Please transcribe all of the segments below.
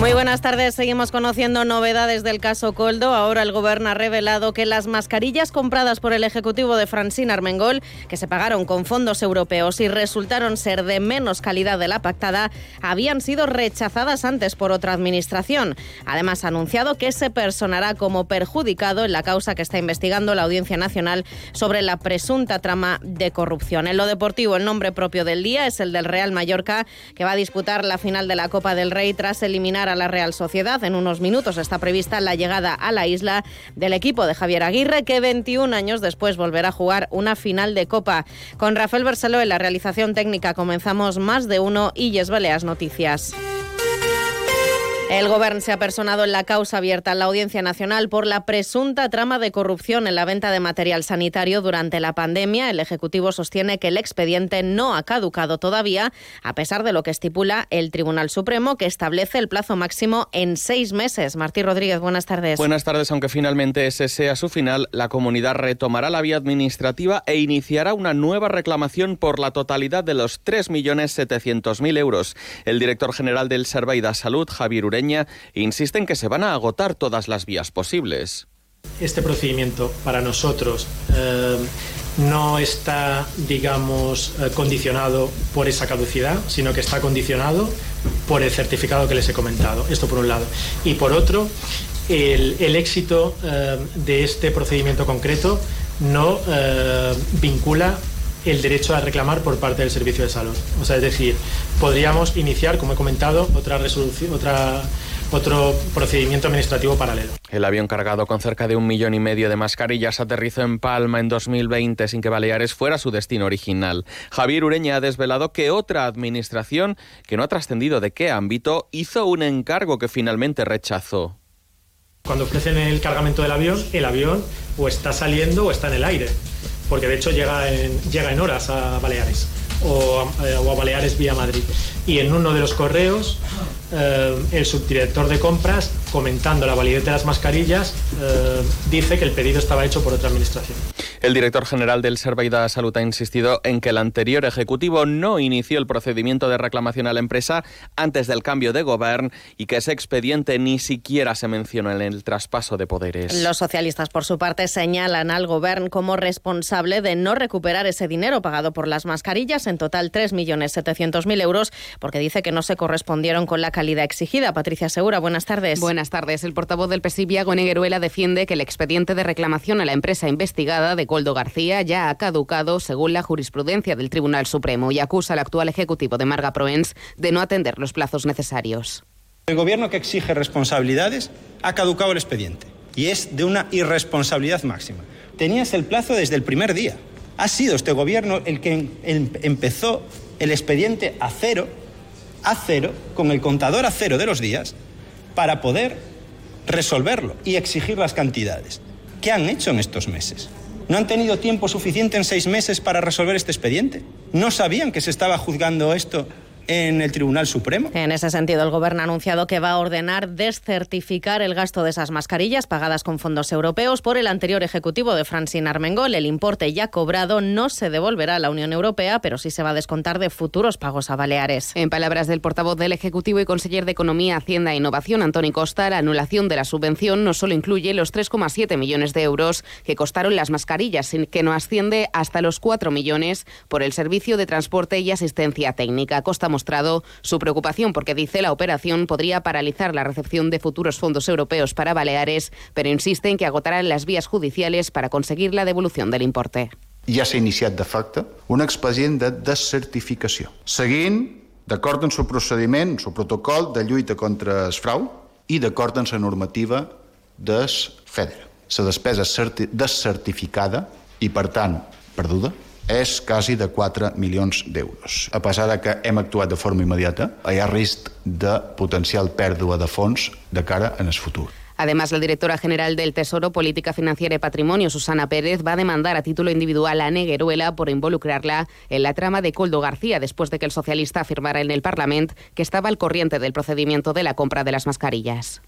Muy buenas tardes. Seguimos conociendo novedades del caso Coldo. Ahora el Gobierno ha revelado que las mascarillas compradas por el Ejecutivo de Francine Armengol, que se pagaron con fondos europeos y resultaron ser de menos calidad de la pactada, habían sido rechazadas antes por otra administración. Además, ha anunciado que se personará como perjudicado en la causa que está investigando la Audiencia Nacional sobre la presunta trama de corrupción. En lo deportivo, el nombre propio del día es el del Real Mallorca, que va a disputar la final de la Copa del Rey tras eliminar a la Real Sociedad. En unos minutos está prevista la llegada a la isla del equipo de Javier Aguirre, que 21 años después volverá a jugar una final de Copa. Con Rafael Barceló en la realización técnica comenzamos más de uno y Yes Baleas Noticias. El Gobierno se ha personado en la causa abierta en la Audiencia Nacional por la presunta trama de corrupción en la venta de material sanitario durante la pandemia. El Ejecutivo sostiene que el expediente no ha caducado todavía, a pesar de lo que estipula el Tribunal Supremo, que establece el plazo máximo en seis meses. Martí Rodríguez, buenas tardes. Buenas tardes. Aunque finalmente ese sea su final, la comunidad retomará la vía administrativa e iniciará una nueva reclamación por la totalidad de los 3.700.000 euros. El director general del Servei Salud, Javier Ureña, insiste en que se van a agotar todas las vías posibles. Este procedimiento para nosotros eh, no está, digamos, eh, condicionado por esa caducidad, sino que está condicionado por el certificado que les he comentado. Esto por un lado. Y por otro, el, éxito eh, de este procedimiento concreto no vincula el derecho a reclamar por parte del servicio de salud. O sea, es decir, podríamos iniciar, como he comentado, otra resolución, otra, otro procedimiento administrativo paralelo. El avión cargado con cerca de un millón y medio de mascarillas aterrizó en Palma en 2020 sin que Baleares fuera su destino original. Javier Ureña ha desvelado que otra administración, que no ha trascendido de qué ámbito, hizo un encargo que finalmente rechazó. Cuando ofrecen el cargamento del avión, el avión o está saliendo o está en el aire, porque de hecho llega en, llega en horas a Baleares o a, eh, o a Baleares vía Madrid. Y en uno de los correos, eh, el subdirector de compras, comentando la validez de las mascarillas, eh, dice que el pedido estaba hecho por otra administración. El director general del Servei de Salud ha insistido en que el anterior ejecutivo no inició el procedimiento de reclamación a la empresa antes del cambio de gobierno y que ese expediente ni siquiera se menciona en el traspaso de poderes. Los socialistas, por su parte, señalan al Gobierno como responsable de no recuperar ese dinero pagado por las mascarillas, en total 3.700.000 euros, porque dice que no se correspondieron con la calidad exigida. Patricia Segura, buenas tardes. Buenas tardes. El portavoz del PSI, Iago Negueruela, defiende que el expediente de reclamación a la empresa investigada de Coldo García ya ha caducado según la jurisprudencia del Tribunal Supremo y acusa al actual ejecutivo de Marga Proens de no atender los plazos necesarios. El gobierno que exige responsabilidades ha caducado el expediente y es de una irresponsabilidad máxima. Tenías el plazo desde el primer día. Ha sido este gobierno el que em- em- empezó el expediente a cero, a cero, con el contador a cero de los días, para poder resolverlo y exigir las cantidades. ¿Qué han hecho en estos meses? ¿No han tenido tiempo suficiente en seis meses para resolver este expediente? ¿No sabían que se estaba juzgando esto en el Tribunal Supremo? En ese sentido, el Gobierno ha anunciado que va a ordenar descertificar el gasto de esas mascarillas pagadas con fondos europeos por el anterior ejecutivo de Francine Armengol. El importe ya cobrado no se devolverá a la Unión Europea, pero sí se va a descontar de futuros pagos a Baleares. En palabras del portavoz del Ejecutivo y conseller de Economía, Hacienda e Innovación, Antoni Costa, la anulación de la subvención no solo incluye los 3,7 millones de euros que costaron las mascarillas, sino que no asciende hasta los 4 millones por el servicio de transporte y asistencia técnica. Costa mostrado su preocupación porque dice la operación podría paralizar la recepción de futuros fondos europeos para Baleares, pero insiste en que agotarán las vías judiciales para conseguir la devolución del importe. ja s'ha iniciat de facto un expedient de descertificació, seguint, d'acord amb el procediment, el protocol de lluita contra el frau i d'acord amb la normativa del FEDER. La despesa certi- descertificada i, per tant, perduda, és quasi de 4 milions d'euros. A pesar de que hem actuat de forma immediata, hi ha risc de potencial pèrdua de fons de cara en el futur. Además, la directora general del Tesoro, Política Financiera y Patrimonio, Susana Pérez, va a demandar a título individual a Negueruela por involucrarla en la trama de Coldo García después de que el socialista afirmara en el Parlamento que estaba al corriente del procedimiento de la compra de las mascarillas.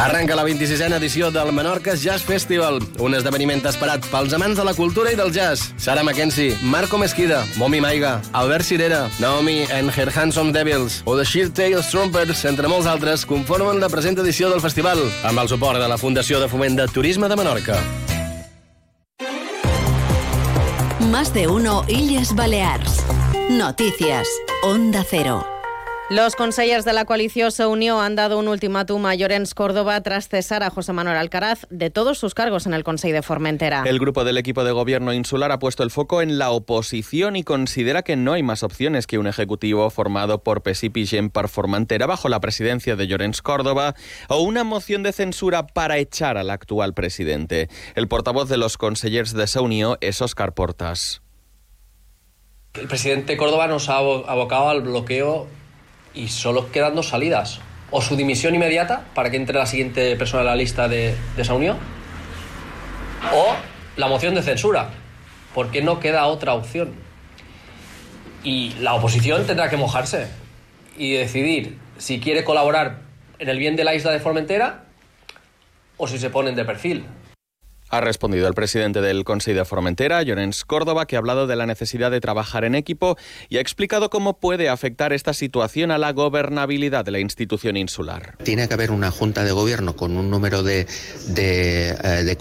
Arranca la 26a edició del Menorca Jazz Festival, un esdeveniment esperat pels amants de la cultura i del jazz. Sara Mackenzie, Marco Mesquida, Momi Maiga, Albert Cirera, Naomi and Her Handsome Devils o The Sheer Tales Trumpers, entre molts altres, conformen la present edició del festival, amb el suport de la Fundació de Foment de Turisme de Menorca. Más de uno Illes Balears. Noticias. Onda Cero. Los consellers de la coalición se unió han dado un ultimátum a Llorens Córdoba tras cesar a José Manuel Alcaraz de todos sus cargos en el Consejo de Formentera. El grupo del equipo de gobierno insular ha puesto el foco en la oposición y considera que no hay más opciones que un ejecutivo formado por Pesip y Gempar Formentera bajo la presidencia de Llorens Córdoba o una moción de censura para echar al actual presidente. El portavoz de los consellers de esa unión es Óscar Portas. El presidente Córdoba nos ha abocado al bloqueo y solo quedan dos salidas. O su dimisión inmediata para que entre la siguiente persona en la lista de, de esa unión, o la moción de censura, porque no queda otra opción. Y la oposición tendrá que mojarse y decidir si quiere colaborar en el bien de la isla de Formentera o si se ponen de perfil. Ha respondido el presidente del Consejo de Formentera, Llorens Córdoba, que ha hablado de la necesidad de trabajar en equipo y ha explicado cómo puede afectar esta situación a la gobernabilidad de la institución insular. Tiene que haber una junta de gobierno con un número de, de, eh, de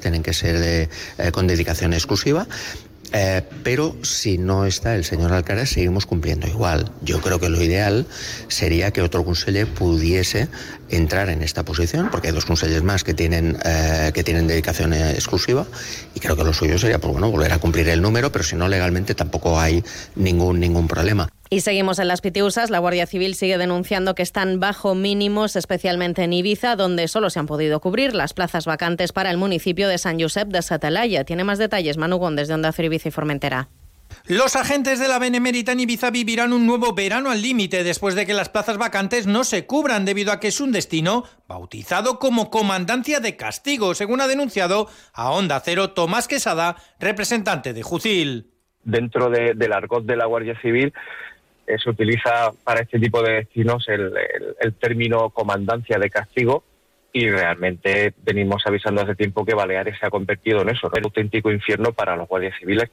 tienen que ser de, eh, con dedicación exclusiva, eh, pero si no está el señor Alcaraz, seguimos cumpliendo igual. Yo creo que lo ideal sería que otro conseller pudiese entrar en esta posición, porque hay dos consellers más que tienen, eh, que tienen dedicación exclusiva, y creo que lo suyo sería pues, bueno, volver a cumplir el número, pero si no, legalmente tampoco hay ningún, ningún problema. Y seguimos en las Pitiusas. La Guardia Civil sigue denunciando que están bajo mínimos, especialmente en Ibiza, donde solo se han podido cubrir las plazas vacantes para el municipio de San Josep de Satalaya. Tiene más detalles Manu Gómez de Onda Cero Ibiza y Formentera. Los agentes de la Benemérita en Ibiza vivirán un nuevo verano al límite después de que las plazas vacantes no se cubran debido a que es un destino bautizado como Comandancia de Castigo, según ha denunciado a Onda Cero Tomás Quesada, representante de Jucil. Dentro de, del argot de la Guardia Civil eh, se utiliza para este tipo de destinos el, el, el término comandancia de castigo y realmente venimos avisando hace tiempo que Baleares se ha convertido en eso, ¿no? un auténtico infierno para los guardias civiles.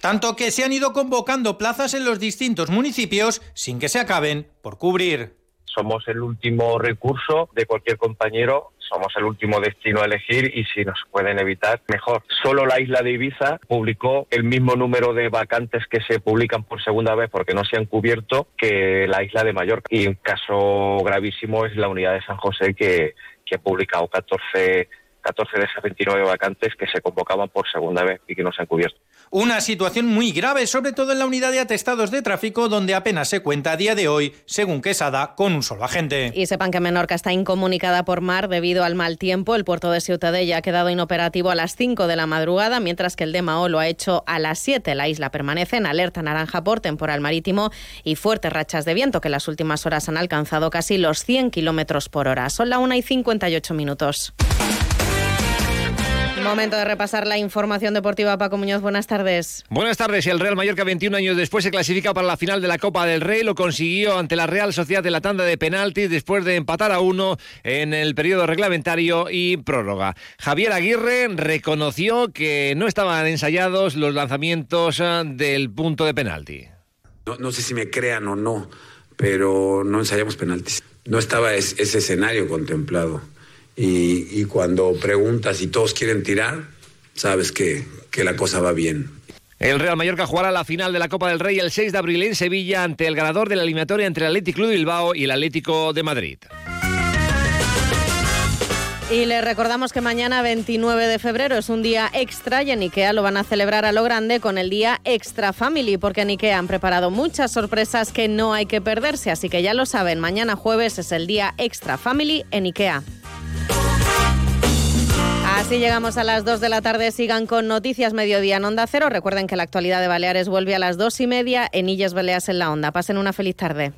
Tanto que se han ido convocando plazas en los distintos municipios sin que se acaben por cubrir. Somos el último recurso de cualquier compañero, somos el último destino a elegir y si nos pueden evitar, mejor. Solo la isla de Ibiza publicó el mismo número de vacantes que se publican por segunda vez porque no se han cubierto que la isla de Mallorca. Y un caso gravísimo es la unidad de San José que, que ha publicado 14, 14 de esas 29 vacantes que se convocaban por segunda vez y que no se han cubierto. Una situación muy grave, sobre todo en la unidad de atestados de tráfico, donde apenas se cuenta a día de hoy, según Quesada, con un solo agente. Y sepan que Menorca está incomunicada por mar debido al mal tiempo. El puerto de Ciutadella ha quedado inoperativo a las 5 de la madrugada, mientras que el de Mahó lo ha hecho a las 7. La isla permanece en alerta naranja por temporal marítimo y fuertes rachas de viento que en las últimas horas han alcanzado casi los 100 kilómetros por hora. Son la 1 y 58 minutos. Momento de repasar la información deportiva. Paco Muñoz, buenas tardes. Buenas tardes. El Real Mallorca, 21 años después, se clasifica para la final de la Copa del Rey. Lo consiguió ante la Real Sociedad de la tanda de penaltis después de empatar a uno en el periodo reglamentario y prórroga. Javier Aguirre reconoció que no estaban ensayados los lanzamientos eh, del punto de penalti. No, no sé si me crean o no, pero no ensayamos penaltis. No estaba es, ese escenario contemplado. Y, y, cuando preguntas y todos quieren tirar, sabes que, que, la cosa va bien. El Real Mallorca jugará la final de la Copa del Rey el 6 de abril en Sevilla ante el ganador de la eliminatoria entre el Atlético de Bilbao y el Atlético de Madrid. Y les recordamos que mañana 29 de febrero es un día extra y en IKEA lo van a celebrar a lo grande con el día Extra Family, porque en IKEA han preparado muchas sorpresas que no hay que perderse, así que ya lo saben, mañana jueves es el día Extra Family en IKEA. Así llegamos a las 2 de la tarde. Sigan con Noticias Mediodía en Onda Cero. Recuerden que la actualidad de Baleares vuelve a las 2 y media en Illes Baleas en la Onda. Pasen una feliz tarde.